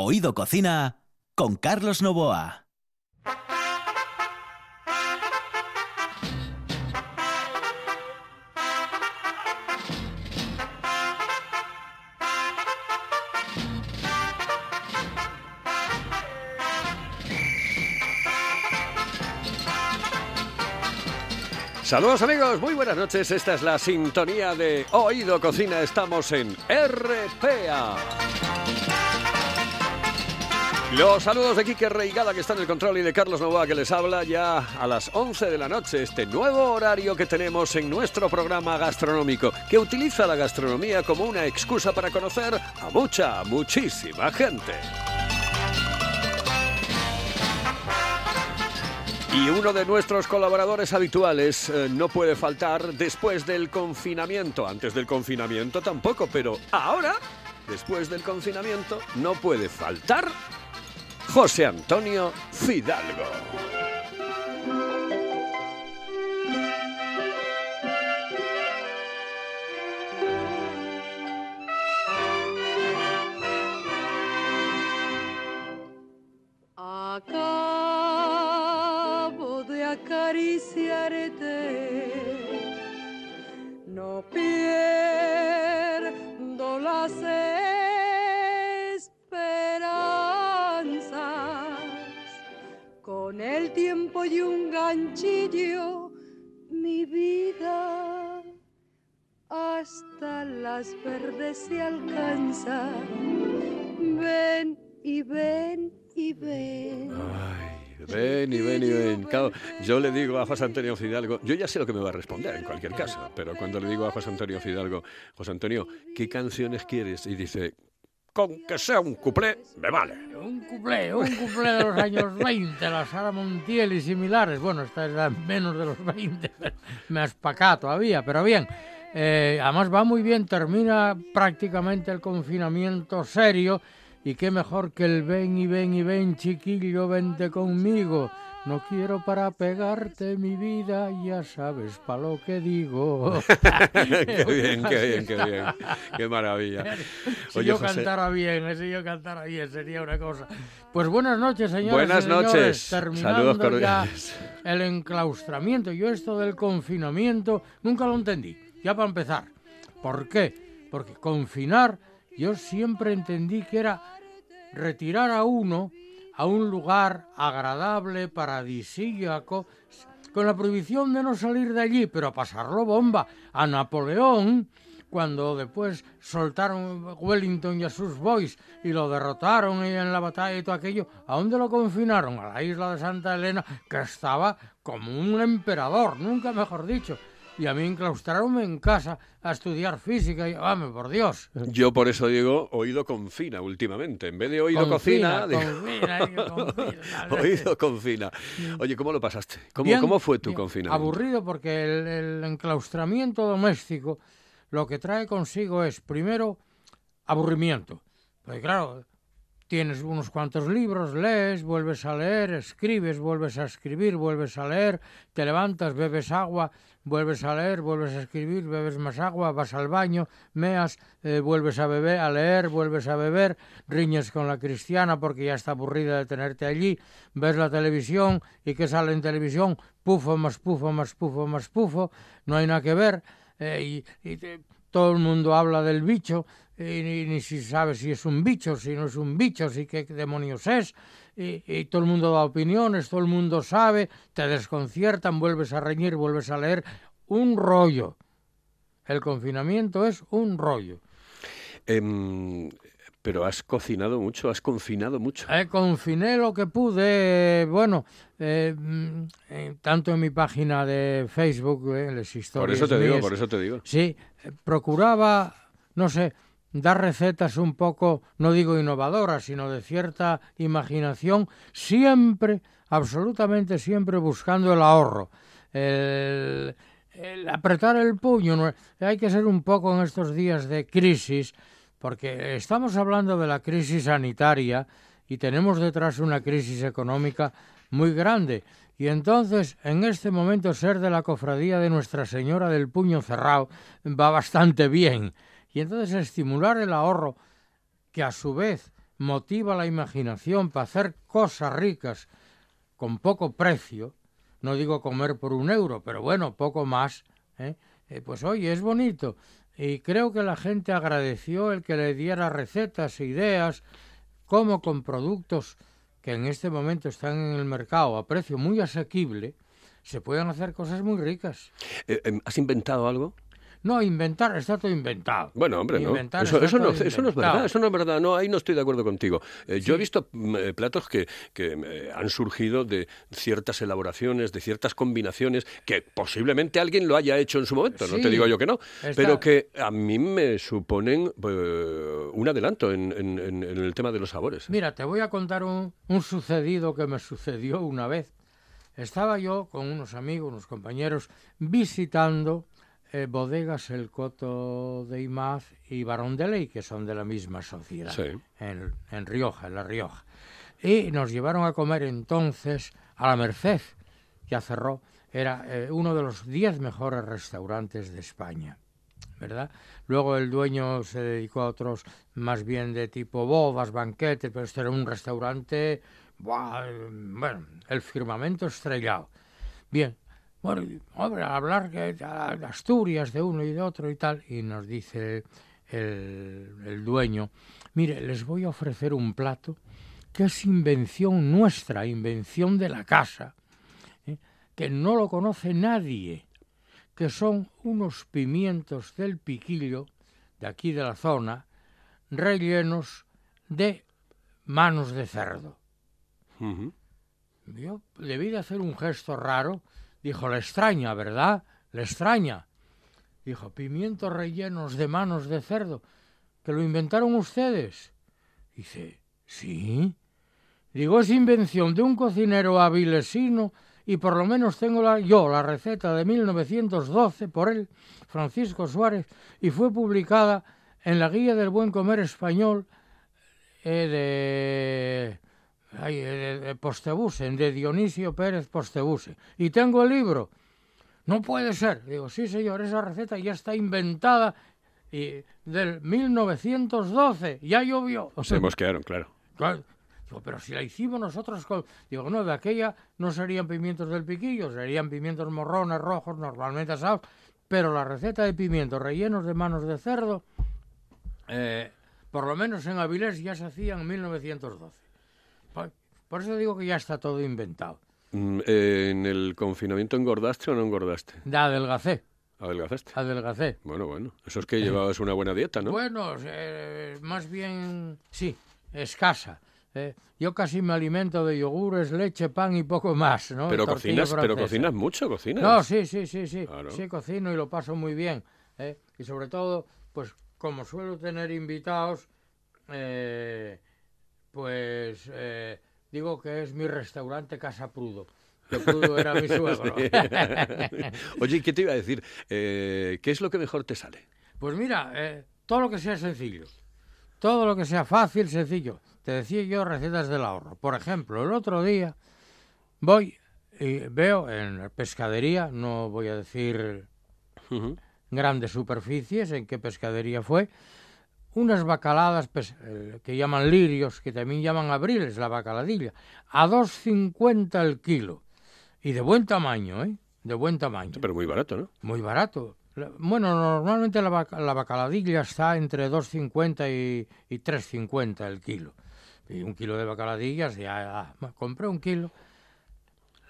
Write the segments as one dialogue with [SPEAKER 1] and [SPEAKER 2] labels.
[SPEAKER 1] Oído Cocina con Carlos Novoa.
[SPEAKER 2] Saludos amigos, muy buenas noches. Esta es la sintonía de Oído Cocina. Estamos en RPA. Los saludos de Quique Reigada que está en el control y de Carlos Novoa que les habla ya a las 11 de la noche, este nuevo horario que tenemos en nuestro programa gastronómico, que utiliza la gastronomía como una excusa para conocer a mucha, muchísima gente. Y uno de nuestros colaboradores habituales eh, no puede faltar después del confinamiento. Antes del confinamiento tampoco, pero ahora, después del confinamiento, no puede faltar José Antonio Fidalgo.
[SPEAKER 3] Se alcanza. Ven y ven y ven.
[SPEAKER 2] Ay, ven y ven y ven. Claro, yo le digo a José Antonio Fidalgo, yo ya sé lo que me va a responder en cualquier caso, pero cuando le digo a José Antonio Fidalgo, José Antonio, ¿qué canciones quieres? Y dice, con que sea un cuplé, me vale.
[SPEAKER 4] Un cuplé, un cuplé de los años 20, la Sara Montiel y similares. Bueno, esta es la menos de los 20, me has pacado todavía, pero bien. Eh, además va muy bien, termina prácticamente el confinamiento serio y qué mejor que el ven y ven y ven, chiquillo, vente conmigo. No quiero para pegarte mi vida, ya sabes pa' lo que digo.
[SPEAKER 2] qué bien, qué bien, qué bien. Qué maravilla.
[SPEAKER 4] si
[SPEAKER 2] Oye,
[SPEAKER 4] yo
[SPEAKER 2] José-
[SPEAKER 4] cantara bien, eh, si yo cantara bien, sería una cosa. Pues buenas noches, señores.
[SPEAKER 2] Buenas
[SPEAKER 4] y señores.
[SPEAKER 2] noches.
[SPEAKER 4] Terminando
[SPEAKER 2] Saludos
[SPEAKER 4] ya
[SPEAKER 2] cordiales.
[SPEAKER 4] el enclaustramiento. Yo esto del confinamiento nunca lo entendí. Ya para empezar. ¿Por qué? Porque confinar yo siempre entendí que era retirar a uno a un lugar agradable, paradisíaco, con la prohibición de no salir de allí, pero a pasarlo bomba. A Napoleón, cuando después soltaron Wellington y a sus boys y lo derrotaron en la batalla y todo aquello, ¿a dónde lo confinaron? A la isla de Santa Elena, que estaba como un emperador, nunca mejor dicho. Y a mí enclaustraronme en casa a estudiar física y, por Dios.
[SPEAKER 2] Yo por eso digo oído confina últimamente. En vez de oído cocina, digo,
[SPEAKER 4] confina, digo, confina.
[SPEAKER 2] oído confina. Oye, ¿cómo lo pasaste? ¿Cómo,
[SPEAKER 4] Bien,
[SPEAKER 2] cómo fue tu
[SPEAKER 4] bien.
[SPEAKER 2] confinamiento?
[SPEAKER 4] Aburrido porque el, el enclaustramiento doméstico lo que trae consigo es, primero, aburrimiento. Porque claro, tienes unos cuantos libros, lees, vuelves a leer, escribes, vuelves a escribir, vuelves a leer, te levantas, bebes agua, vuelves a leer, vuelves a escribir, bebes más agua, vas al baño, meas, eh, vuelves a beber, a leer, vuelves a beber, riñes con la cristiana porque ya está aburrida de tenerte allí, ves la televisión y que sale en televisión, pufo más pufo más pufo más pufo, no hay nada que ver eh, y, y te- todo el mundo habla del bicho y ni, ni si sabe si es un bicho, si no es un bicho, si qué demonios es y, y todo el mundo da opiniones, todo el mundo sabe, te desconciertan, vuelves a reñir, vuelves a leer, un rollo. El confinamiento es un rollo.
[SPEAKER 2] Em, pero has cocinado mucho, has confinado mucho.
[SPEAKER 4] Eh, confiné lo que pude, bueno, eh, mm, eh, tanto en mi página de Facebook, eh, las
[SPEAKER 2] Por
[SPEAKER 4] historias
[SPEAKER 2] eso te digo, por eso te digo.
[SPEAKER 4] Sí, procuraba, no sé, dar recetas un poco, no digo innovadoras, sino de cierta imaginación, siempre, absolutamente siempre buscando el ahorro, el, el apretar el puño. Hay que ser un poco en estos días de crisis, porque estamos hablando de la crisis sanitaria y tenemos detrás una crisis económica muy grande. Y entonces, en este momento, ser de la cofradía de Nuestra Señora del Puño Cerrado va bastante bien. Y entonces estimular el ahorro, que a su vez motiva la imaginación para hacer cosas ricas con poco precio, no digo comer por un euro, pero bueno, poco más, ¿eh? Eh, pues oye, es bonito. Y creo que la gente agradeció el que le diera recetas e ideas, como con productos que en este momento están en el mercado a precio muy asequible, se pueden hacer cosas muy ricas.
[SPEAKER 2] Eh, em, ¿Has inventado algo?
[SPEAKER 4] No, inventar está todo inventado.
[SPEAKER 2] Bueno, hombre, no. Eso, no, eso no es verdad, eso no es verdad. No, ahí no estoy de acuerdo contigo. Eh, Yo he visto mm, eh, platos que, que eh, han surgido de ciertas elaboraciones, de ciertas combinaciones, que posiblemente alguien lo haya hecho en su momento, no te digo yo que no,
[SPEAKER 4] Está-
[SPEAKER 2] pero que a mí me suponen un adelanto en, en- en- en el tema de los sabores.
[SPEAKER 4] Mira, te voy a contar un, un sucedido que me sucedió una vez. Estaba yo con unos amigos, unos compañeros, visitando eh, bodegas El Coto de Imaz y Barón de Ley, que son de la misma sociedad,
[SPEAKER 2] Sí.
[SPEAKER 4] en, en Rioja, en La Rioja. Y nos llevaron a comer entonces a la Merced, ya cerró, era eh, uno de los diez mejores restaurantes de España. ¿verdad? Luego el dueño se dedicó a otros más bien de tipo bodas, banquetes, pero este era un restaurante, ¡buah! eh, bueno, el firmamento estrellado. Bien, bueno, hombre, hablar de Asturias de uno y de otro y tal, y nos dice el, el dueño, mire, les voy a ofrecer un plato que es invención nuestra, invención de la casa, ¿eh? que no lo conoce nadie que son unos pimientos del piquillo, de aquí de la zona, rellenos de manos de cerdo.
[SPEAKER 2] Ujú.
[SPEAKER 4] Yo debí de hacer un gesto raro. Dijo, le extraña, ¿verdad? Le extraña. Dijo, pimientos rellenos de manos de cerdo, que lo inventaron ustedes. Dice, sí. Digo, es invención de un cocinero avilesino y por lo menos tengo la, yo la receta de 1912 por él, Francisco Suárez, y fue publicada en la Guía del Buen Comer Español eh, de, ay, eh, de, de Postebuse, de Dionisio Pérez Postebuse. Y tengo el libro. No puede ser. Digo, sí, señor, esa receta ya está inventada y del 1912. Ya llovió.
[SPEAKER 2] Se mosquearon, claro.
[SPEAKER 4] Claro. Digo, pero si la hicimos nosotros con... Digo, no, de aquella no serían pimientos del piquillo, serían pimientos morrones, rojos, normalmente asados, pero la receta de pimientos rellenos de manos de cerdo, eh, por lo menos en Avilés ya se hacía en 1912. Por, eso digo que ya está todo inventado.
[SPEAKER 2] Mm, eh, ¿En el confinamiento engordaste o no engordaste?
[SPEAKER 4] De adelgacé,
[SPEAKER 2] ¿Adelgazaste?
[SPEAKER 4] adelgacé.
[SPEAKER 2] Bueno, bueno. Eso es que llevabas una buena dieta, ¿no?
[SPEAKER 4] Bueno, eh, más bien, sí, escasa. eh. Yo casi me alimento de yogures, leche, pan y poco más, ¿no?
[SPEAKER 2] pero
[SPEAKER 4] Tortilla
[SPEAKER 2] cocinas, pero cocinas mucho, cocinas.
[SPEAKER 4] No, sí, sí, sí, sí.
[SPEAKER 2] Claro.
[SPEAKER 4] Sí, cocino y lo paso muy bien. ¿eh? Y sobre todo, pues como suelo tener invitados, eh, pues eh, digo que es mi restaurante Casa Prudo. Que Prudo era mi suegro.
[SPEAKER 2] Oye, ¿qué te iba a decir? Eh, ¿Qué es lo que mejor te sale?
[SPEAKER 4] Pues mira, eh, todo lo que sea sencillo, todo lo que sea fácil, sencillo. Te decía yo recetas del ahorro. Por ejemplo, el otro día voy y veo en la pescadería, no voy a decir grandes superficies, en qué pescadería fue, unas bacaladas eh, que llaman lirios, que también llaman abriles, la bacaladilla, a 2,50 el kilo. Y de buen tamaño, ¿eh? De buen tamaño.
[SPEAKER 2] Pero muy barato, ¿no?
[SPEAKER 4] Muy barato. Bueno, normalmente la, la bacaladilla está entre 2,50 y, y 3,50 el kilo. Y un kilo de bacaladillas, ya, compré un kilo,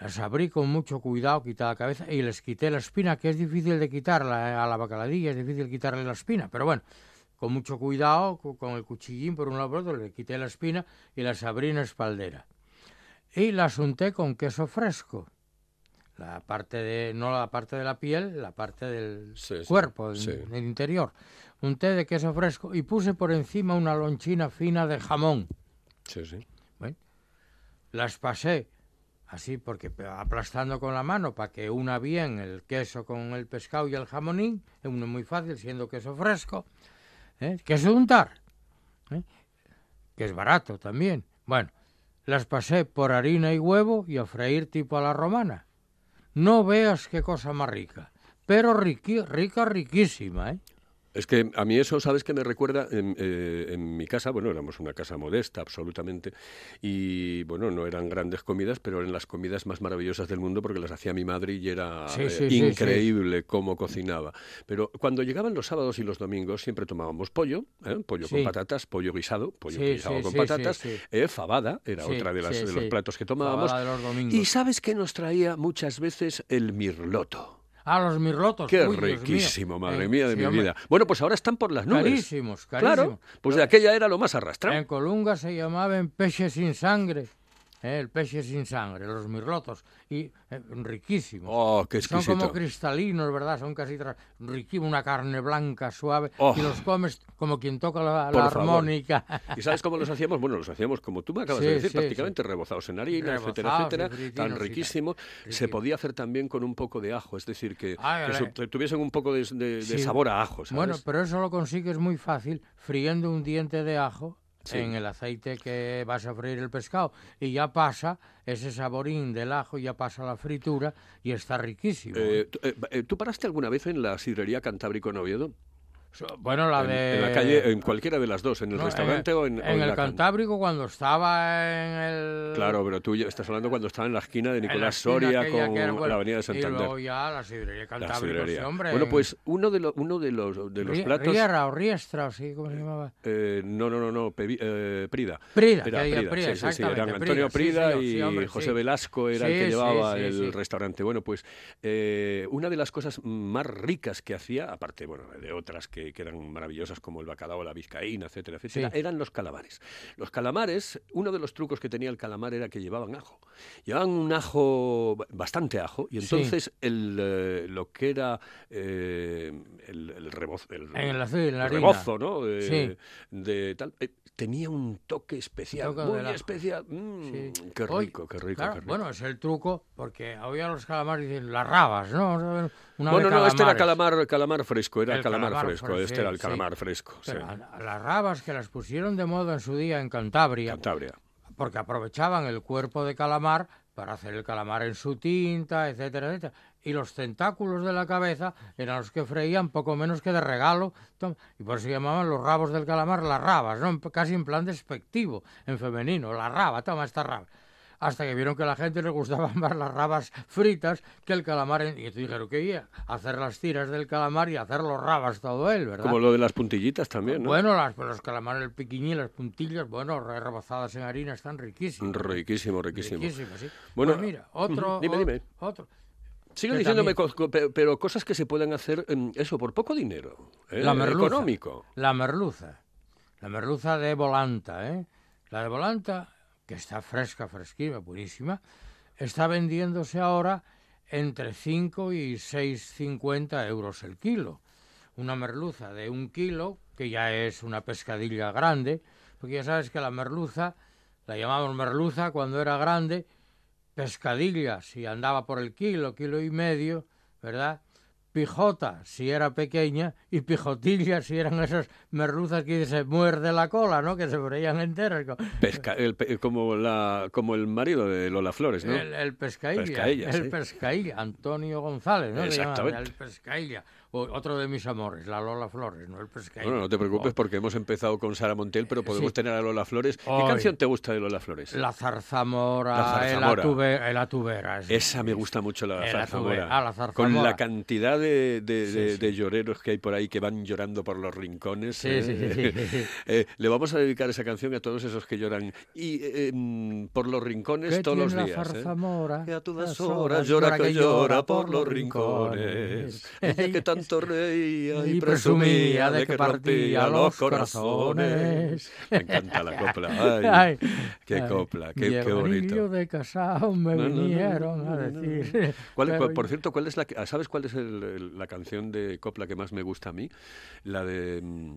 [SPEAKER 4] las abrí con mucho cuidado, quité la cabeza y les quité la espina, que es difícil de quitarla eh, a la bacaladilla, es difícil quitarle la espina, pero bueno, con mucho cuidado, co- con el cuchillín por un lado por otro, le quité la espina y las abrí en espaldera. Y las unté con queso fresco. La parte de, no la parte de la piel, la parte del
[SPEAKER 2] Sí,
[SPEAKER 4] cuerpo,
[SPEAKER 2] sí.
[SPEAKER 4] del del interior. Unté de queso fresco y puse por encima una lonchina fina de jamón.
[SPEAKER 2] Sí, sí.
[SPEAKER 4] Las pasé así porque aplastando con la mano para que una bien el queso con el pescado y el jamonín, es uno muy fácil siendo queso fresco, ¿eh? queso de untar, ¿eh? que es barato también. Bueno, las pasé por harina y huevo y a freír tipo a la romana. No veas qué cosa más rica, pero riqui- rica, riquísima, ¿eh?
[SPEAKER 2] Es que a mí eso, ¿sabes que me recuerda? En, eh, en, mi casa, bueno, éramos una casa modesta, absolutamente, y bueno, no eran grandes comidas, pero eran las comidas más maravillosas del mundo porque las hacía mi madre y era
[SPEAKER 4] Sí,
[SPEAKER 2] eh,
[SPEAKER 4] sí, sí,
[SPEAKER 2] increíble cómo cocinaba. Pero cuando llegaban los sábados y los domingos siempre tomábamos pollo, ¿eh? pollo con patatas, pollo guisado, pollo guisado con patatas, eh, fabada, era otra de, las, de los platos que tomábamos.
[SPEAKER 4] Fabada de los domingos.
[SPEAKER 2] Y ¿sabes qué nos traía muchas veces el mirloto?
[SPEAKER 4] Ah, los mirlotos.
[SPEAKER 2] Qué
[SPEAKER 4] uy,
[SPEAKER 2] riquísimo, madre
[SPEAKER 4] Eh,
[SPEAKER 2] mía de
[SPEAKER 4] sí,
[SPEAKER 2] mi
[SPEAKER 4] hombre.
[SPEAKER 2] vida. Bueno, pues ahora están por las nubes.
[SPEAKER 4] Carísimos,
[SPEAKER 2] Claro,
[SPEAKER 4] carísimos.
[SPEAKER 2] pues de aquella era lo más arrastrado.
[SPEAKER 4] En Colunga se llamaban peces sin sangre. Eh, el peche sin sangre, los mirlotos. Y eh, riquísimos.
[SPEAKER 2] Oh, qué
[SPEAKER 4] Son como cristalinos, ¿verdad? Son casi riquísimos, una carne blanca, suave.
[SPEAKER 2] Oh.
[SPEAKER 4] Y los comes como quien toca la, armónica.
[SPEAKER 2] ¿Y sabes cómo los hacíamos? Bueno, los hacíamos como tú me acabas
[SPEAKER 4] Sí,
[SPEAKER 2] de decir,
[SPEAKER 4] sí,
[SPEAKER 2] prácticamente rebozados en harina, etcétera,
[SPEAKER 4] Rebozados
[SPEAKER 2] etcétera, tan riquísimos. Se
[SPEAKER 4] Riquísimo.
[SPEAKER 2] podía hacer también con un poco de ajo, es decir, que,
[SPEAKER 4] Ah,
[SPEAKER 2] que su- tuviesen un poco de, de- de
[SPEAKER 4] Sí.
[SPEAKER 2] sabor a ajo, ¿sabes?
[SPEAKER 4] Bueno, pero eso lo consigues muy fácil friendo un diente de ajo
[SPEAKER 2] Sí.
[SPEAKER 4] en el aceite que vas a freír el pescado y ya pasa ese saborín del ajo, ya pasa la fritura y está riquísimo.
[SPEAKER 2] Eh, tú- eh, eh, ¿Tú paraste alguna vez en la sidrería Cantábrico en Oviedo?
[SPEAKER 4] Bueno, la
[SPEAKER 2] en,
[SPEAKER 4] de...
[SPEAKER 2] en la calle, en cualquiera de las dos, en el
[SPEAKER 4] no,
[SPEAKER 2] restaurante
[SPEAKER 4] en,
[SPEAKER 2] o en, o
[SPEAKER 4] en
[SPEAKER 2] la
[SPEAKER 4] el
[SPEAKER 2] can-
[SPEAKER 4] Cantábrico cuando estaba en el...
[SPEAKER 2] Claro, pero tú estás hablando cuando estaba en la esquina de
[SPEAKER 4] en
[SPEAKER 2] Nicolás Soria con
[SPEAKER 4] que era, bueno,
[SPEAKER 2] la avenida de
[SPEAKER 4] Y
[SPEAKER 2] Santander.
[SPEAKER 4] luego ya la sidrería
[SPEAKER 2] La
[SPEAKER 4] Cantábrico,
[SPEAKER 2] sidrería.
[SPEAKER 4] sí, hombre.
[SPEAKER 2] Bueno,
[SPEAKER 4] en
[SPEAKER 2] pues uno de, los uno de los, de los
[SPEAKER 4] Rie-
[SPEAKER 2] platos...
[SPEAKER 4] Riera o Riestra, o sí, ¿cómo se llamaba?
[SPEAKER 2] Eh, no, no, no, no, Pevi- eh, Prida.
[SPEAKER 4] Prida,
[SPEAKER 2] Era
[SPEAKER 4] que diga
[SPEAKER 2] Prida,
[SPEAKER 4] Prida,
[SPEAKER 2] sí, sí, sí,
[SPEAKER 4] exactamente,
[SPEAKER 2] eran Antonio
[SPEAKER 4] Prida,
[SPEAKER 2] y
[SPEAKER 4] hombre,
[SPEAKER 2] José. Velasco era el que llevaba el restaurante. Bueno, pues eh, una de las cosas más ricas que hacía, aparte bueno, de otras que, que eran maravillosas como el bacalao, la vizcaína, etcétera, etcétera,
[SPEAKER 4] Sí.
[SPEAKER 2] eran los calamares. Los calamares, uno de los trucos que tenía el calamar era que llevaban ajo. Llevaban un ajo, bastante ajo, y
[SPEAKER 4] Sí.
[SPEAKER 2] entonces el, eh, lo que era eh, el, el rebozo... el- el rebozo, ¿no? De,
[SPEAKER 4] Sí.
[SPEAKER 2] de tal. Tenía un toque especial,
[SPEAKER 4] Toque
[SPEAKER 2] muy especial. Mm,
[SPEAKER 4] Sí.
[SPEAKER 2] Qué rico, qué rico,
[SPEAKER 4] claro,
[SPEAKER 2] qué rico.
[SPEAKER 4] Bueno, es el truco, porque hoy a los calamares dicen las rabas, ¿no? Una
[SPEAKER 2] no, este era calamar, calamar fresco, era
[SPEAKER 4] El
[SPEAKER 2] calamar,
[SPEAKER 4] calamar
[SPEAKER 2] fresco,
[SPEAKER 4] fresco,
[SPEAKER 2] este era el
[SPEAKER 4] sí.
[SPEAKER 2] calamar fresco, sí.
[SPEAKER 4] Pero a- a las rabas que las pusieron de moda en su día en Cantabria,
[SPEAKER 2] Cantabria.
[SPEAKER 4] porque aprovechaban el cuerpo de calamar para hacer el calamar en su tinta, etcétera, etcétera. Y los tentáculos de la cabeza eran los que freían poco menos que de regalo. Y por eso llamaban los rabos del calamar las rabas, ¿no? Casi en plan despectivo, en femenino. La raba, toma esta raba. Hasta que vieron que a la gente le gustaban más las rabas fritas que el calamar. en- Y entonces dijeron que iba a hacer las tiras del calamar y hacer los rabas todo él, ¿verdad?
[SPEAKER 2] Como lo de las puntillitas también, ¿no?
[SPEAKER 4] Bueno, las, los calamares, el piquiñín, las puntillas, bueno, re- rebozadas en harina, están riquísimas.
[SPEAKER 2] Riquísimo, riquísimo.
[SPEAKER 4] Riquísimas, sí.
[SPEAKER 2] Bueno,
[SPEAKER 4] Pues mira, otro...
[SPEAKER 2] dime, dime.
[SPEAKER 4] Otro.
[SPEAKER 2] Sigue diciéndome,
[SPEAKER 4] también-
[SPEAKER 2] pero cosas que se pueden hacer, em, eso, por poco dinero. ¿eh?
[SPEAKER 4] La merluza.
[SPEAKER 2] Económico.
[SPEAKER 4] La merluza. La merluza de Volanta, ¿eh? La de Volanta, que está fresca, fresquísima, buenísima, está vendiéndose ahora entre 5 y 6,50 euros el kilo. Una merluza de un kilo, que ya es una pescadilla grande, porque ya sabes que la merluza, la llamamos merluza cuando era grande, pescadilla si andaba por el kilo, kilo y medio, ¿verdad? Pijota si era pequeña y pijotilla si eran esas merluzas que se muerde la cola, ¿no? Que se freían enteras.
[SPEAKER 2] Pesca- el como, la, como el marido de Lola Flores, ¿no?
[SPEAKER 4] El, el pescailla,
[SPEAKER 2] Pescailla,
[SPEAKER 4] el
[SPEAKER 2] sí.
[SPEAKER 4] pescailla, Antonio González, ¿no?
[SPEAKER 2] Exactamente.
[SPEAKER 4] El pescailla. Otro de mis amores, la Lola Flores, ¿no? El pescailla.
[SPEAKER 2] Bueno, no te preocupes porque hemos empezado con Sara Montiel, pero podemos
[SPEAKER 4] sí.
[SPEAKER 2] tener a Lola Flores. ¿Qué
[SPEAKER 4] Ay.
[SPEAKER 2] canción te gusta de Lola Flores?
[SPEAKER 4] La zarzamora,
[SPEAKER 2] La zarzamora.
[SPEAKER 4] Atuve- atubera.
[SPEAKER 2] Esa me gusta mucho la zarzamora.
[SPEAKER 4] atube- ah, la
[SPEAKER 2] Con
[SPEAKER 4] zarzamora.
[SPEAKER 2] la cantidad de, de-
[SPEAKER 4] Sí,
[SPEAKER 2] de-
[SPEAKER 4] sí.
[SPEAKER 2] de lloreros que hay por ahí que van llorando por los rincones.
[SPEAKER 4] Sí,
[SPEAKER 2] ¿eh?
[SPEAKER 4] sí, sí, sí.
[SPEAKER 2] Eh, le vamos a dedicar esa canción a todos esos que lloran y eh, mm, por los rincones
[SPEAKER 4] ¿Qué
[SPEAKER 2] todos los días.
[SPEAKER 4] la
[SPEAKER 2] ¿eh?
[SPEAKER 4] zarzamora?
[SPEAKER 2] Que a todas horas llora que llora por los rincones. Ella que tanto reía y, presumía de que partía los corazones. Me encanta la copla. Ay, qué
[SPEAKER 4] ay.
[SPEAKER 2] copla, qué, qué bonito.
[SPEAKER 4] de casado me
[SPEAKER 2] No, no, no, no,
[SPEAKER 4] vinieron
[SPEAKER 2] no,
[SPEAKER 4] a
[SPEAKER 2] no, no.
[SPEAKER 4] decir.
[SPEAKER 2] ¿Cuál-
[SPEAKER 4] pero
[SPEAKER 2] por cierto, ¿cuál es la, ah, ¿sabes cuál es el- el- la canción de copla que más me gusta a mí? La de mm,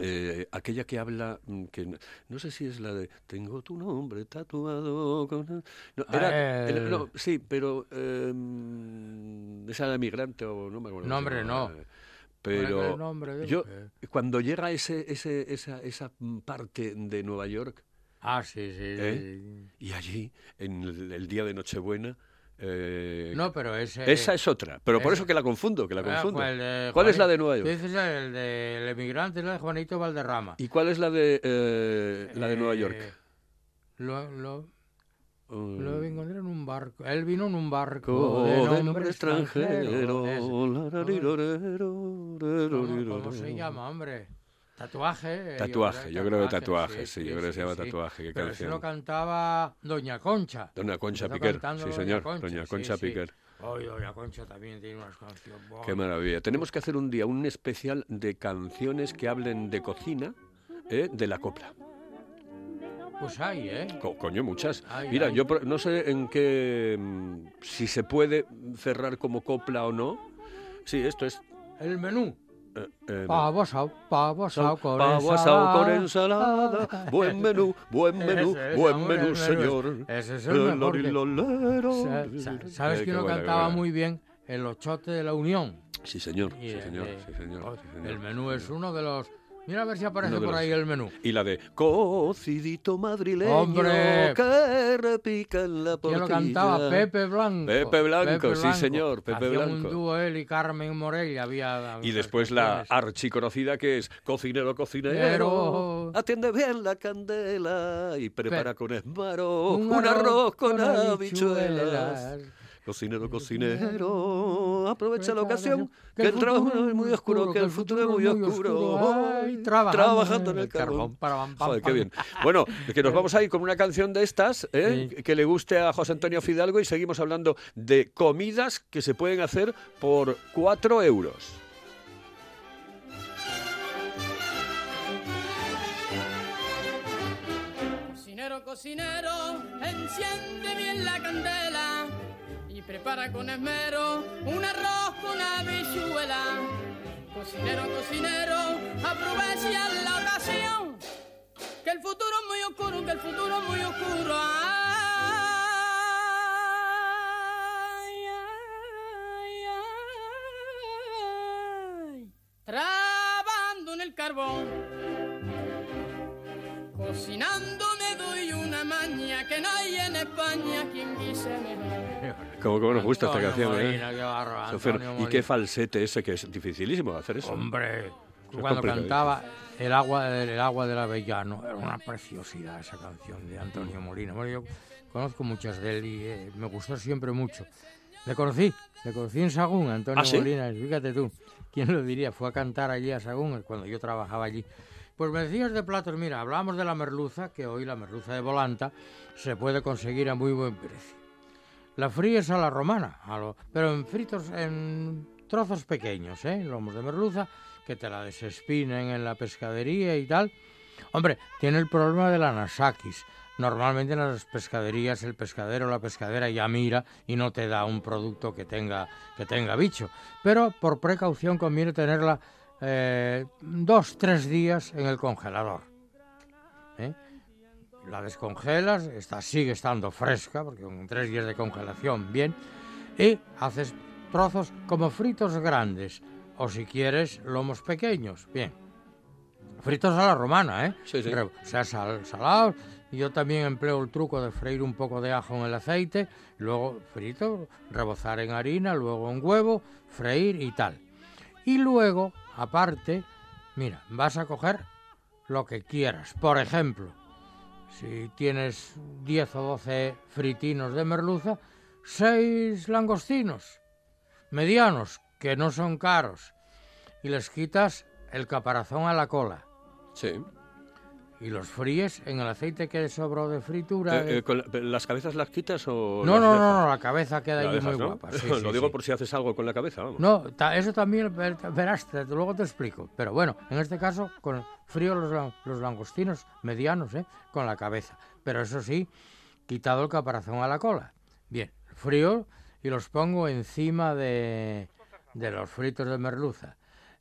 [SPEAKER 2] eh, aquella que habla, mm, que no, no sé si es la de Tengo tu nombre tatuado. Con... No, era-
[SPEAKER 4] Ah, el-
[SPEAKER 2] no, sí, pero eh, mm, esa de migrante o no me acuerdo.
[SPEAKER 4] Nombre, no.
[SPEAKER 2] eh,
[SPEAKER 4] ¿Cuál era
[SPEAKER 2] Pero
[SPEAKER 4] nombre
[SPEAKER 2] yo,
[SPEAKER 4] eh?
[SPEAKER 2] cuando llega ese, ese, esa, esa parte de Nueva York,
[SPEAKER 4] Ah, sí, sí.
[SPEAKER 2] ¿Eh?
[SPEAKER 4] sí.
[SPEAKER 2] y allí, en el, el día de Nochebuena, Eh,
[SPEAKER 4] No, pero ese...
[SPEAKER 2] esa es otra, pero por eso que la confundo, que la
[SPEAKER 4] Ah,
[SPEAKER 2] confundo.
[SPEAKER 4] pues el de
[SPEAKER 2] ¿Cuál es la de Nueva
[SPEAKER 4] Tú
[SPEAKER 2] York?
[SPEAKER 4] dices el del emigrante, es la de Juanito Valderrama.
[SPEAKER 2] ¿Y cuál es la de eh, la de Nueva York?
[SPEAKER 4] Eh, Lo, lo,
[SPEAKER 2] Uh,
[SPEAKER 4] lo encontré en un barco. Él vino en un barco
[SPEAKER 2] Co-
[SPEAKER 4] de
[SPEAKER 2] de
[SPEAKER 4] nombre
[SPEAKER 2] nombre extranjero.
[SPEAKER 4] Ese. ¿Cómo, cómo se llama, hombre? Tatuaje.
[SPEAKER 2] Tatuaje, yo creo que tatuaje,
[SPEAKER 4] sí,
[SPEAKER 2] sí, yo creo que se llama tatuaje, qué
[SPEAKER 4] Pero
[SPEAKER 2] canción.
[SPEAKER 4] eso lo cantaba Doña Concha.
[SPEAKER 2] Doña Concha Piquer, sí
[SPEAKER 4] Doña
[SPEAKER 2] señor,
[SPEAKER 4] Concha,
[SPEAKER 2] Doña
[SPEAKER 4] sí,
[SPEAKER 2] Concha
[SPEAKER 4] sí.
[SPEAKER 2] Piquer.
[SPEAKER 4] Hoy Doña Concha también tiene unas canciones.
[SPEAKER 2] Qué maravilla. Tenemos que hacer un día un especial de canciones que hablen de cocina, ¿eh? de la copla.
[SPEAKER 4] Pues hay, ¿eh?
[SPEAKER 2] Co- coño, muchas.
[SPEAKER 4] Ay,
[SPEAKER 2] Mira,
[SPEAKER 4] ay.
[SPEAKER 2] yo no sé en qué. mm, si se puede cerrar como copla o no. Sí, esto es.
[SPEAKER 4] El menú.
[SPEAKER 2] Eh,
[SPEAKER 4] Pavo asado, pavo asado con
[SPEAKER 2] Pavo asado con
[SPEAKER 4] ensalada.
[SPEAKER 2] ensalada, buen menú, buen menú, buen menú,
[SPEAKER 4] el
[SPEAKER 2] señor.
[SPEAKER 4] Ese es el mejor que-
[SPEAKER 2] Lolilolero.
[SPEAKER 4] Sa- sa- ¿Sabes
[SPEAKER 2] Eh,
[SPEAKER 4] que
[SPEAKER 2] qué
[SPEAKER 4] uno
[SPEAKER 2] buena, qué
[SPEAKER 4] cantaba
[SPEAKER 2] buena.
[SPEAKER 4] muy bien? El ochote de la Unión.
[SPEAKER 2] Sí, señor,
[SPEAKER 4] Y
[SPEAKER 2] sí,
[SPEAKER 4] el
[SPEAKER 2] señor,
[SPEAKER 4] de-
[SPEAKER 2] sí, señor, sí, señor.
[SPEAKER 4] El menú es uno de los... Mira a ver si aparece por
[SPEAKER 2] los-
[SPEAKER 4] ahí el menú.
[SPEAKER 2] Y la de cocidito madrileño
[SPEAKER 4] ¡Hombre!
[SPEAKER 2] que repica en la
[SPEAKER 4] ¿Quién
[SPEAKER 2] portilla.
[SPEAKER 4] lo cantaba? Pepe Blanco.
[SPEAKER 2] Pepe Blanco, sí, señor, Pepe
[SPEAKER 4] Hacía
[SPEAKER 2] Blanco.
[SPEAKER 4] un dúo él y Carmen Morella. Había
[SPEAKER 2] Y después la archiconocida que es cocinero, cocinero,
[SPEAKER 4] Pero-
[SPEAKER 2] atiende bien la candela y prepara
[SPEAKER 4] Pe-
[SPEAKER 2] con esmero un, arroz con habichuelas.
[SPEAKER 4] habichuelas.
[SPEAKER 2] Cocinero, cocinero, aprovecha la ocasión, que el trabajo es muy oscuro, que el futuro es muy oscuro.
[SPEAKER 4] Ay, trabajando
[SPEAKER 2] en el carbón. Joder, qué bien. Bueno, que nos vamos a ir con una canción de estas, ¿eh?
[SPEAKER 4] Sí.
[SPEAKER 2] que le guste a José Antonio Fidalgo y seguimos hablando de comidas que se pueden hacer por 4 euros.
[SPEAKER 5] Cocinero, cocinero, enciende bien la candela prepara con esmero un arroz con habichuela. Cocinero, cocinero, aprovecha la ocasión, que el futuro es muy oscuro, que el futuro es muy oscuro. Ay. Trabando en el carbón. Cocinando me doy una maña que no hay en España quien guise mejor.
[SPEAKER 2] Como que nos gusta esta canción, ¿eh?
[SPEAKER 4] Qué Antonio
[SPEAKER 2] y qué falsete ese, que es dificilísimo hacer eso.
[SPEAKER 4] Hombre,
[SPEAKER 2] es
[SPEAKER 4] cuando cantaba el agua, del, el agua del Avellano, era una preciosidad esa canción de Antonio Molina. Bueno, yo conozco muchas de él y eh, me gustó siempre mucho. Le conocí, le conocí en Sagún, Antonio
[SPEAKER 2] ¿Ah, sí?
[SPEAKER 4] Molina, fíjate tú, ¿quién lo diría? Fue a cantar allí a Sagún cuando yo trabajaba allí. Pues me decías de platos, mira, hablábamos de la merluza, que hoy la merluza de volanta se puede conseguir a muy buen precio. La fríes a la romana, a pero en fritos, en trozos pequeños, ¿eh? Lomos de merluza, que te la desespinen en la pescadería y tal. Hombre, tiene el problema de la anasakis. Normalmente en las pescaderías el pescadero o la pescadera ya mira y no te da un producto que tenga, que tenga bicho. Pero por precaución conviene tenerla eh, dos, tres días en el congelador. ¿eh? La descongelas, esta sigue estando fresca, porque con tres días de congelación, bien, y haces trozos como fritos grandes, o si quieres, lomos pequeños, bien. Fritos a la romana, ¿eh?
[SPEAKER 2] Sí, sí.
[SPEAKER 4] Re- O sea, sal, salados, y yo también empleo el truco de freír un poco de ajo en el aceite, luego frito, rebozar en harina, luego en huevo, freír y tal. Y luego, aparte, mira, vas a coger lo que quieras. Por ejemplo, si tienes 10 o 12 fritinos de merluza, 6 langostinos medianos, que no son caros, y les quitas el caparazón a la cola
[SPEAKER 2] Sí.
[SPEAKER 4] Y los fríes en el aceite que sobró de fritura.
[SPEAKER 2] Eh, eh, con la- ¿Las cabezas las quitas o
[SPEAKER 4] no, no, no, no, la cabeza queda
[SPEAKER 2] La dejas,
[SPEAKER 4] muy
[SPEAKER 2] ¿no?
[SPEAKER 4] guapa. sí,
[SPEAKER 2] Lo
[SPEAKER 4] sí,
[SPEAKER 2] digo
[SPEAKER 4] sí.
[SPEAKER 2] por si haces algo con la cabeza, vamos.
[SPEAKER 4] No, ta- eso también ver- verás, te- luego te explico. Pero bueno, en este caso, con frío los, los langostinos medianos, ¿eh? con la cabeza. Pero eso sí, quitado el caparazón a la cola. Bien, frío y los pongo encima de, de los fritos de merluza.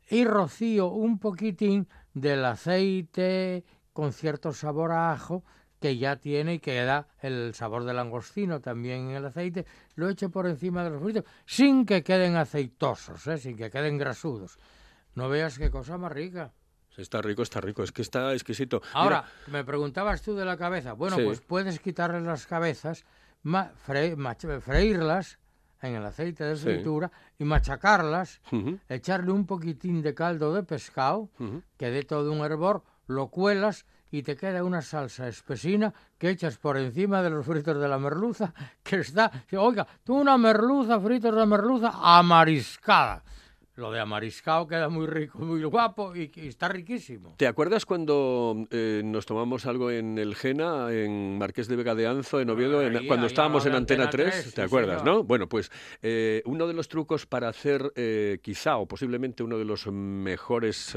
[SPEAKER 4] Y rocío un poquitín del aceite con cierto sabor a ajo que ya tiene y que da el sabor del langostino también en el aceite, lo echo por encima de los fritos sin que queden aceitosos, ¿eh? sin que queden grasudos. No veas qué cosa más rica.
[SPEAKER 2] Está rico, está rico. Es que está exquisito. Mira,
[SPEAKER 4] Ahora, me preguntabas tú de la cabeza. Bueno,
[SPEAKER 2] Sí.
[SPEAKER 4] pues puedes quitarle las cabezas, fre- freírlas en el aceite de
[SPEAKER 2] Sí.
[SPEAKER 4] fritura y machacarlas, echarle un poquitín de caldo de pescado, que dé todo un hervor, lo cuelas y te queda una salsa espesina que echas por encima de los fritos de la merluza, que está, oiga, tú una merluza, fritos de merluza amariscada. Lo de amariscado queda muy rico, muy guapo y, y está riquísimo.
[SPEAKER 2] ¿Te acuerdas cuando eh, nos tomamos algo en el Jena, en Marqués de Vega de Anzo, en Oviedo, en-
[SPEAKER 4] Ahí,
[SPEAKER 2] cuando
[SPEAKER 4] ahí
[SPEAKER 2] estábamos en Antena
[SPEAKER 4] Antena
[SPEAKER 2] 3?
[SPEAKER 4] 3,
[SPEAKER 2] ¿Te
[SPEAKER 4] sí,
[SPEAKER 2] acuerdas,
[SPEAKER 4] señor.
[SPEAKER 2] no? Bueno, pues eh, uno de los trucos para hacer eh, quizá o posiblemente uno de los mejores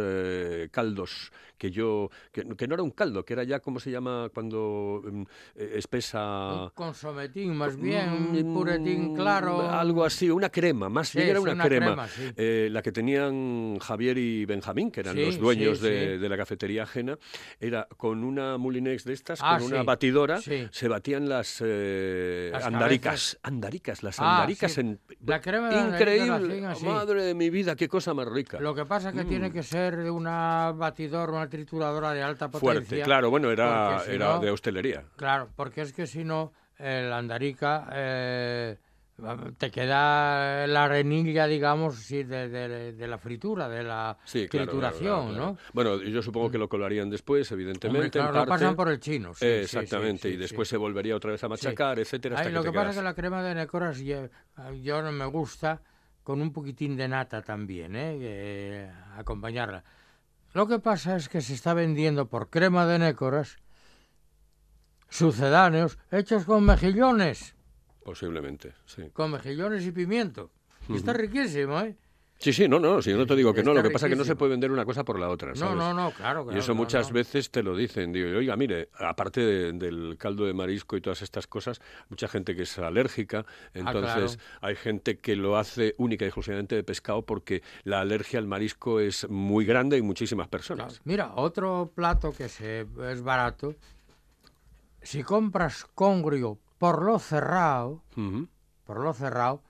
[SPEAKER 2] caldos que yo, que, que no era un caldo, que era ya, ¿cómo se llama cuando mm, eh, espesa?
[SPEAKER 4] Un consometín, más bien,
[SPEAKER 2] Mm,
[SPEAKER 4] un puretín claro.
[SPEAKER 2] Algo así, una crema, más
[SPEAKER 4] Sí,
[SPEAKER 2] bien era una,
[SPEAKER 4] una
[SPEAKER 2] crema.
[SPEAKER 4] crema, sí.
[SPEAKER 2] Eh, la que tenían Javier y Benjamín, que eran
[SPEAKER 4] Sí,
[SPEAKER 2] los dueños de, la cafetería ajena, era con una Mulinex de estas,
[SPEAKER 4] Ah,
[SPEAKER 2] con una batidora, se batían las, eh,
[SPEAKER 4] Las
[SPEAKER 2] andaricas, andaricas, las
[SPEAKER 4] Ah,
[SPEAKER 2] andaricas en...
[SPEAKER 4] La crema de la
[SPEAKER 2] Increíble,
[SPEAKER 4] así.
[SPEAKER 2] madre de mi vida, qué cosa más rica.
[SPEAKER 4] Lo que pasa es que tiene
[SPEAKER 2] Mm.
[SPEAKER 4] que ser una batidora, una trituradora de alta potencia.
[SPEAKER 2] Fuerte, claro, bueno, era,
[SPEAKER 4] si
[SPEAKER 2] era
[SPEAKER 4] no-
[SPEAKER 2] de hostelería.
[SPEAKER 4] Claro, porque es que si no, el andarica eh, te queda la arenilla, digamos, sí, de, de- de la fritura, de la
[SPEAKER 2] Sí, claro,
[SPEAKER 4] trituración,
[SPEAKER 2] claro, claro.
[SPEAKER 4] ¿no?
[SPEAKER 2] Bueno, yo supongo que lo colarían después, evidentemente.
[SPEAKER 4] Hombre, claro,
[SPEAKER 2] en
[SPEAKER 4] lo
[SPEAKER 2] parte.
[SPEAKER 4] pasan por el chino. sí,
[SPEAKER 2] Eh, exactamente, y después se volvería otra vez a machacar, etcétera, hasta
[SPEAKER 4] Ay,
[SPEAKER 2] que
[SPEAKER 4] lo que pasa es que la crema de necoras yo, yo no me gusta con un poquitín de nata también, ¿eh? Eh, acompañarla. Lo que pasa es que se está vendiendo por crema de nécoras sucedáneos hechos con mejillones,
[SPEAKER 2] Posiblemente, sí.
[SPEAKER 4] con mejillones y pimiento. Y está riquísimo, ¿eh?
[SPEAKER 2] Sí, sí, no, no, si yo no te digo que no, lo que pasa es que no se puede vender una cosa por la otra,
[SPEAKER 4] No,
[SPEAKER 2] ¿sabes?
[SPEAKER 4] no, no, claro,
[SPEAKER 2] Y
[SPEAKER 4] claro,
[SPEAKER 2] eso
[SPEAKER 4] no,
[SPEAKER 2] muchas
[SPEAKER 4] no.
[SPEAKER 2] veces te lo dicen. Digo, oiga, mire, aparte de- del caldo de marisco y todas estas cosas, mucha gente que es alérgica, entonces
[SPEAKER 4] claro.
[SPEAKER 2] hay gente que lo hace única y exclusivamente de pescado porque la alergia al marisco es muy grande en muchísimas personas.
[SPEAKER 4] Claro. Mira, otro plato que se, es barato, si compras congrio por lo cerrado, por lo cerrado,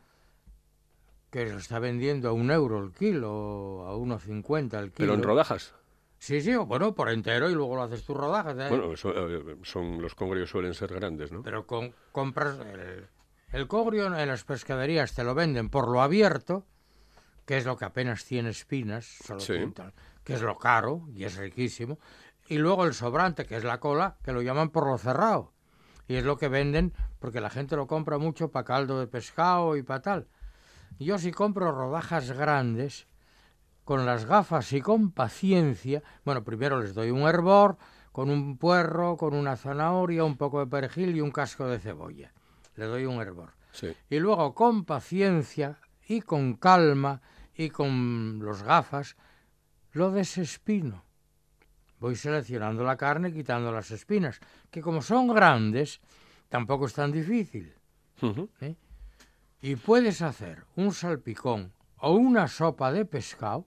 [SPEAKER 4] que se está vendiendo a un euro el kilo, a 1,50 el kilo.
[SPEAKER 2] Pero en rodajas.
[SPEAKER 4] Sí, sí, bueno, por entero y luego lo haces tus rodajas. ¿eh?
[SPEAKER 2] Bueno, eso, eh, son, los congrios suelen ser grandes, ¿no?
[SPEAKER 4] Pero con, compras el, el en las pescaderías te lo venden por lo abierto, que es lo que apenas tiene espinas, solo
[SPEAKER 2] Sí.
[SPEAKER 4] que es lo caro y es riquísimo, y luego el sobrante, que es la cola, que lo llaman por lo cerrado, y es lo que venden porque la gente lo compra mucho para caldo de pescado y para tal. Yo si compro rodajas grandes, con las gafas y con paciencia, bueno, primero les doy un hervor, con un puerro, con una zanahoria, un poco de perejil y un casco de cebolla. Le doy un hervor.
[SPEAKER 2] Sí.
[SPEAKER 4] Y luego con paciencia y con calma y con los gafas, lo desespino. Voy seleccionando la carne quitando las espinas, que como son grandes, tampoco es tan difícil. ¿eh? Y puedes hacer un salpicón o una sopa de pescado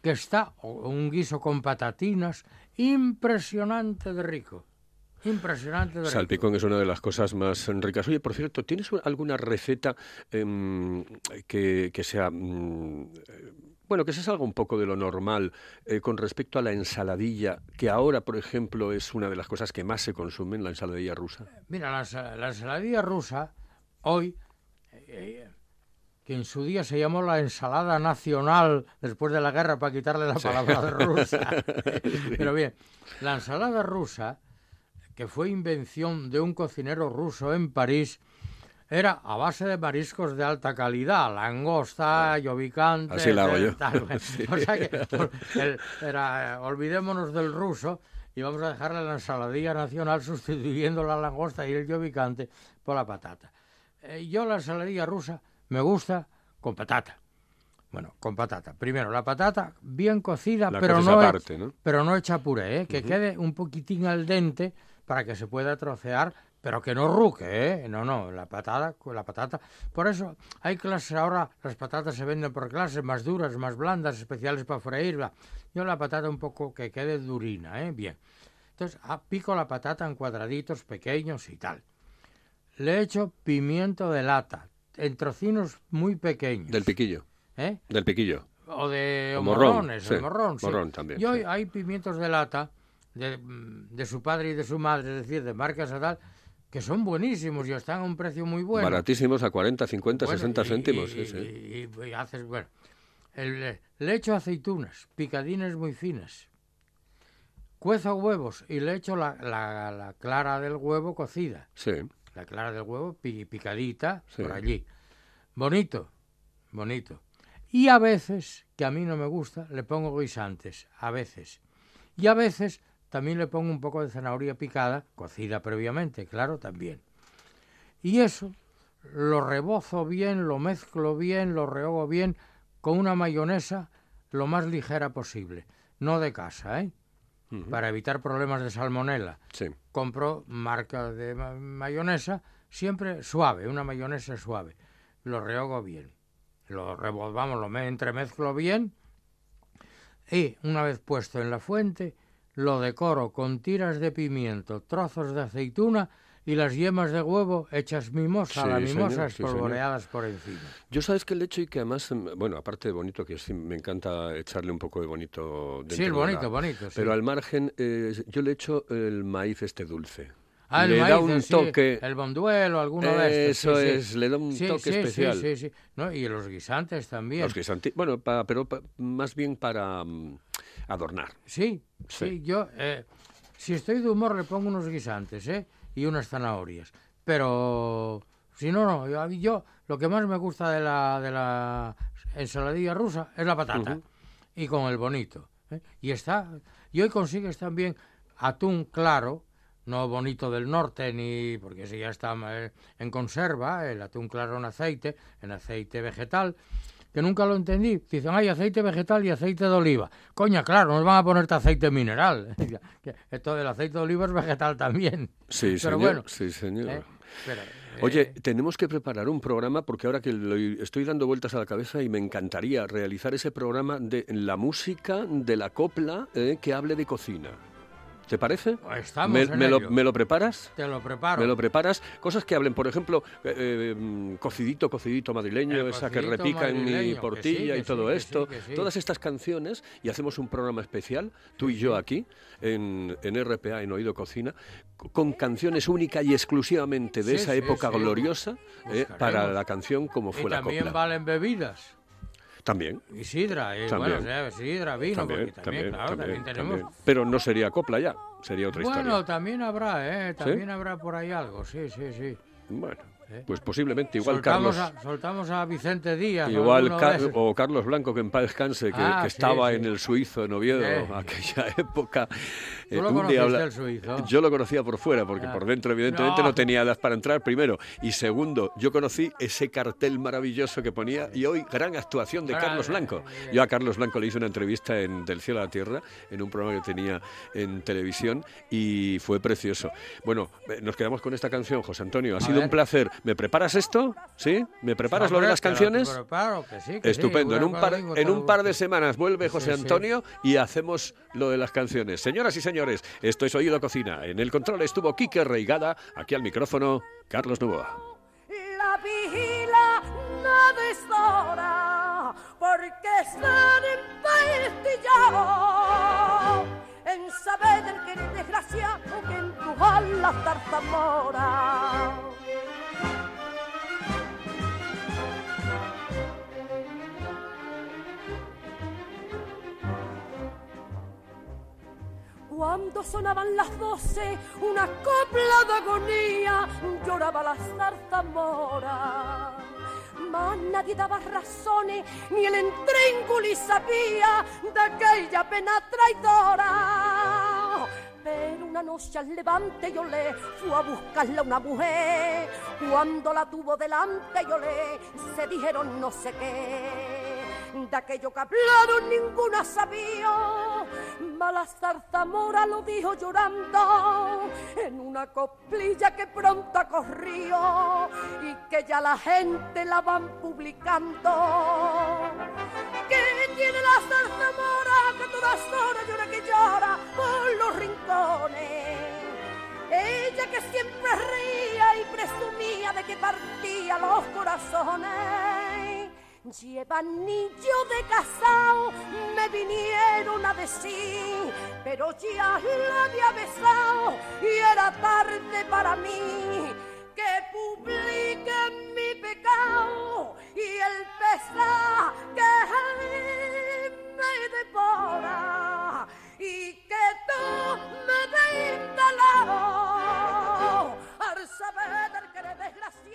[SPEAKER 4] que está, o un guiso con patatinas, impresionante de rico. Impresionante de rico.
[SPEAKER 2] Salpicón es una de las cosas más ricas. Oye, por cierto, ¿tienes alguna receta em, que, que sea... mm, bueno, que se salga un poco de lo normal eh, con respecto a la ensaladilla, que ahora, por ejemplo, es una de las cosas que más se consumen, la ensaladilla rusa.
[SPEAKER 4] Mira, la ensaladilla rusa, hoy, eh, que en su día se llamó la ensalada nacional después de la guerra para quitarle la palabra rusa. Pero bien, la ensalada rusa, que fue invención de un cocinero ruso en París, era a base de mariscos de alta calidad, langosta, llovicante...
[SPEAKER 2] Así la hago yo.
[SPEAKER 4] tal.
[SPEAKER 2] Sí.
[SPEAKER 4] O sea que, el- era, olvidémonos del ruso y vamos a dejarle la ensaladilla nacional sustituyendo la langosta y el llovicante por la patata. Eh, yo la ensaladilla rusa me gusta con patata. Bueno, con patata. Primero, la patata bien cocida,
[SPEAKER 2] La
[SPEAKER 4] pero no, he-
[SPEAKER 2] ¿no?
[SPEAKER 4] pero no hecha puré, ¿eh? que quede un poquitín al dente para que se pueda trocear, pero que no ruque, ¿eh? No, no, la patata, la patata. Por eso hay clases ahora, las patatas se venden por clases, más duras, más blandas, especiales para freírla. Yo la patata un poco que quede durina, ¿eh? Bien. Entonces, ah, pico la patata en cuadraditos pequeños y tal. Le echo pimiento de lata, en trocinos muy pequeños.
[SPEAKER 2] Del piquillo.
[SPEAKER 4] ¿eh?
[SPEAKER 2] Del piquillo.
[SPEAKER 4] O de
[SPEAKER 2] O
[SPEAKER 4] morrones,
[SPEAKER 2] sí,
[SPEAKER 4] o morrón, sí.
[SPEAKER 2] morrón también,
[SPEAKER 4] Y hoy
[SPEAKER 2] sí.
[SPEAKER 4] hay pimientos de lata de, de su padre y de su madre, es decir, de marcas y tal, que son buenísimos y están a un precio muy bueno.
[SPEAKER 2] Baratísimos a 40, 50,
[SPEAKER 4] Bueno,
[SPEAKER 2] 60
[SPEAKER 4] y-
[SPEAKER 2] céntimos.
[SPEAKER 4] y-
[SPEAKER 2] sí, sí.
[SPEAKER 4] y- haces, bueno, el, le echo aceitunas, picadines muy finas. Cuezo huevos y le echo la, la- la clara del huevo cocida.
[SPEAKER 2] Sí,
[SPEAKER 4] La clara del huevo pi- picadita
[SPEAKER 2] Sí.
[SPEAKER 4] por allí. Bonito, bonito. Y a veces, que a mí no me gusta, le pongo guisantes, a veces. Y a veces también le pongo un poco de zanahoria picada, cocida previamente, claro, también. Y eso lo rebozo bien, lo mezclo bien, lo rehogo bien con una mayonesa lo más ligera posible. No de casa, ¿eh? Para evitar problemas de salmonela
[SPEAKER 2] sí.
[SPEAKER 4] compro marca de ma- mayonesa, siempre suave, una mayonesa suave. Lo rehogo bien. Lo revolvamos, lo me- entremezclo bien. Y una vez puesto en la fuente, lo decoro con tiras de pimiento, trozos de aceituna y las yemas de huevo hechas mimosa,
[SPEAKER 2] Sí,
[SPEAKER 4] la
[SPEAKER 2] señor,
[SPEAKER 4] mimosa
[SPEAKER 2] sí,
[SPEAKER 4] por encima.
[SPEAKER 2] Yo sabes que el hecho y que además, mm, bueno, aparte de bonito, que sí me encanta echarle un poco de bonito
[SPEAKER 4] Sí, el
[SPEAKER 2] de la-
[SPEAKER 4] bonito, bonito. sí.
[SPEAKER 2] Pero al margen, eh, yo le echo el maíz este dulce.
[SPEAKER 4] Ah, el
[SPEAKER 2] le da
[SPEAKER 4] maíz,
[SPEAKER 2] un
[SPEAKER 4] sí,
[SPEAKER 2] toque.
[SPEAKER 4] El bonduelo, alguno de estos.
[SPEAKER 2] Eso
[SPEAKER 4] sí, sí.
[SPEAKER 2] es, le da un toque
[SPEAKER 4] sí, sí,
[SPEAKER 2] especial.
[SPEAKER 4] Sí, sí, ¿No? Y los guisantes también.
[SPEAKER 2] Los guisanti- bueno, pa- pero pa- más bien para mm, adornar.
[SPEAKER 4] Sí,
[SPEAKER 2] Sí.
[SPEAKER 4] sí, yo, eh, si estoy de humor le pongo unos guisantes, ¿eh? Y unas zanahorias. Pero, si no, no, yo, yo lo que más me gusta de la, de la ensaladilla rusa es la patata.
[SPEAKER 2] Ujú.
[SPEAKER 4] Y con el bonito. ¿eh? Y está, y hoy consigues también atún claro, no bonito del norte, ni porque ese ya está eh, en conserva, el atún claro en aceite, en aceite vegetal, que nunca lo entendí. Dicen, hay aceite vegetal y aceite de oliva. Coña, claro, nos van a ponerte aceite mineral. Esto del aceite de oliva es vegetal también.
[SPEAKER 2] Sí,
[SPEAKER 4] Pero
[SPEAKER 2] señor.
[SPEAKER 4] bueno,
[SPEAKER 2] sí, señor.
[SPEAKER 4] ¿eh? Pero,
[SPEAKER 2] Oye,
[SPEAKER 4] eh,
[SPEAKER 2] tenemos que preparar un programa porque ahora que lo estoy dando vueltas a la cabeza y me encantaría realizar ese programa de la música de la copla eh, que hable de cocina. ¿Te parece?
[SPEAKER 4] Estamos
[SPEAKER 2] ¿Me,
[SPEAKER 4] en
[SPEAKER 2] me lo,
[SPEAKER 4] ello.
[SPEAKER 2] me lo preparas?
[SPEAKER 4] te lo preparo.
[SPEAKER 2] ¿Me lo preparas? Cosas que hablen, por ejemplo, eh, eh, cocidito, cocidito madrileño,
[SPEAKER 4] El
[SPEAKER 2] esa que repica en mi portilla
[SPEAKER 4] sí,
[SPEAKER 2] y todo
[SPEAKER 4] sí,
[SPEAKER 2] esto.
[SPEAKER 4] sí.
[SPEAKER 2] Todas estas canciones y hacemos un programa especial, tú y yo aquí, en, en RPA, en Oído Cocina, con canciones única y exclusivamente de esa época gloriosa eh, para la canción como
[SPEAKER 4] y
[SPEAKER 2] fue la
[SPEAKER 4] también
[SPEAKER 2] copla.
[SPEAKER 4] valen bebidas.
[SPEAKER 2] También.
[SPEAKER 4] Y sidra, y
[SPEAKER 2] También.
[SPEAKER 4] bueno, o sea, sidra, vino,
[SPEAKER 2] También,
[SPEAKER 4] porque también,
[SPEAKER 2] también,
[SPEAKER 4] claro, también, tenemos...
[SPEAKER 2] Pero no sería copla ya, sería otra
[SPEAKER 4] Bueno,
[SPEAKER 2] historia.
[SPEAKER 4] también habrá, ¿eh? También habrá por ahí algo, sí, sí, sí.
[SPEAKER 2] Bueno,
[SPEAKER 4] ¿Eh?
[SPEAKER 2] pues posiblemente igual
[SPEAKER 4] soltamos
[SPEAKER 2] Carlos...
[SPEAKER 4] A, soltamos a Vicente Díaz. o
[SPEAKER 2] Igual o Carlos Blanco, que en paz descanse, que,
[SPEAKER 4] Ah,
[SPEAKER 2] que estaba
[SPEAKER 4] sí.
[SPEAKER 2] en el suizo, en Oviedo,
[SPEAKER 4] Eh.
[SPEAKER 2] aquella época.
[SPEAKER 4] ¿Tú lo
[SPEAKER 2] un
[SPEAKER 4] conociste,
[SPEAKER 2] habla-
[SPEAKER 4] el suizo?
[SPEAKER 2] Yo lo conocía por fuera, porque
[SPEAKER 4] Ah.
[SPEAKER 2] por dentro, evidentemente, no.
[SPEAKER 4] No.
[SPEAKER 2] tenía edad para entrar, primero. Y segundo, yo conocí ese cartel maravilloso que ponía, y hoy, gran actuación de
[SPEAKER 4] Ah,
[SPEAKER 2] Carlos
[SPEAKER 4] eh,
[SPEAKER 2] Blanco.
[SPEAKER 4] eh,
[SPEAKER 2] Yo a Carlos Blanco le hice una entrevista en Del Cielo a la Tierra, en un programa que tenía en televisión, y fue precioso. Bueno, eh, nos quedamos con esta canción, José Antonio. Ha
[SPEAKER 4] A
[SPEAKER 2] sido un placer. ¿Me preparas esto? ¿Sí? ¿Me preparas lo de las canciones? Estupendo. En un, par,
[SPEAKER 4] digo,
[SPEAKER 2] en
[SPEAKER 4] todo
[SPEAKER 2] un par de semanas vuelve José. Antonio y hacemos lo de las canciones. Señoras y señores, esto es Oído Cocina. En el control estuvo Quique Reigada, aquí al micrófono Carlos Novoa.
[SPEAKER 6] La vigila no deshora porque están empestillados en saber del que eres desgraciado que. Cuando sonaban las doce, una copla de agonía lloraba la zarzamora. Mas nadie daba razones, ni el entrénguli sabía de aquella pena traidora. Pero una noche al levante yo le fui a buscarla una mujer. Cuando la tuvo delante yo le se dijeron no sé qué. De aquello que hablaron ninguna sabía. Mala zarzamora lo dijo llorando en una coplilla que pronto corrió y que ya la gente la van publicando. Que tiene la zarzamora que todas horas llora que llora por los rincones. Ella que siempre ría y presumía de que partía los corazones. Lleva anillo de casao, me vinieron a decir, pero ya la había besado y era tarde para mí. Que publiquen mi pecado y el pesar que me devora y que tú me reinstalado al saber que eres desgraciado.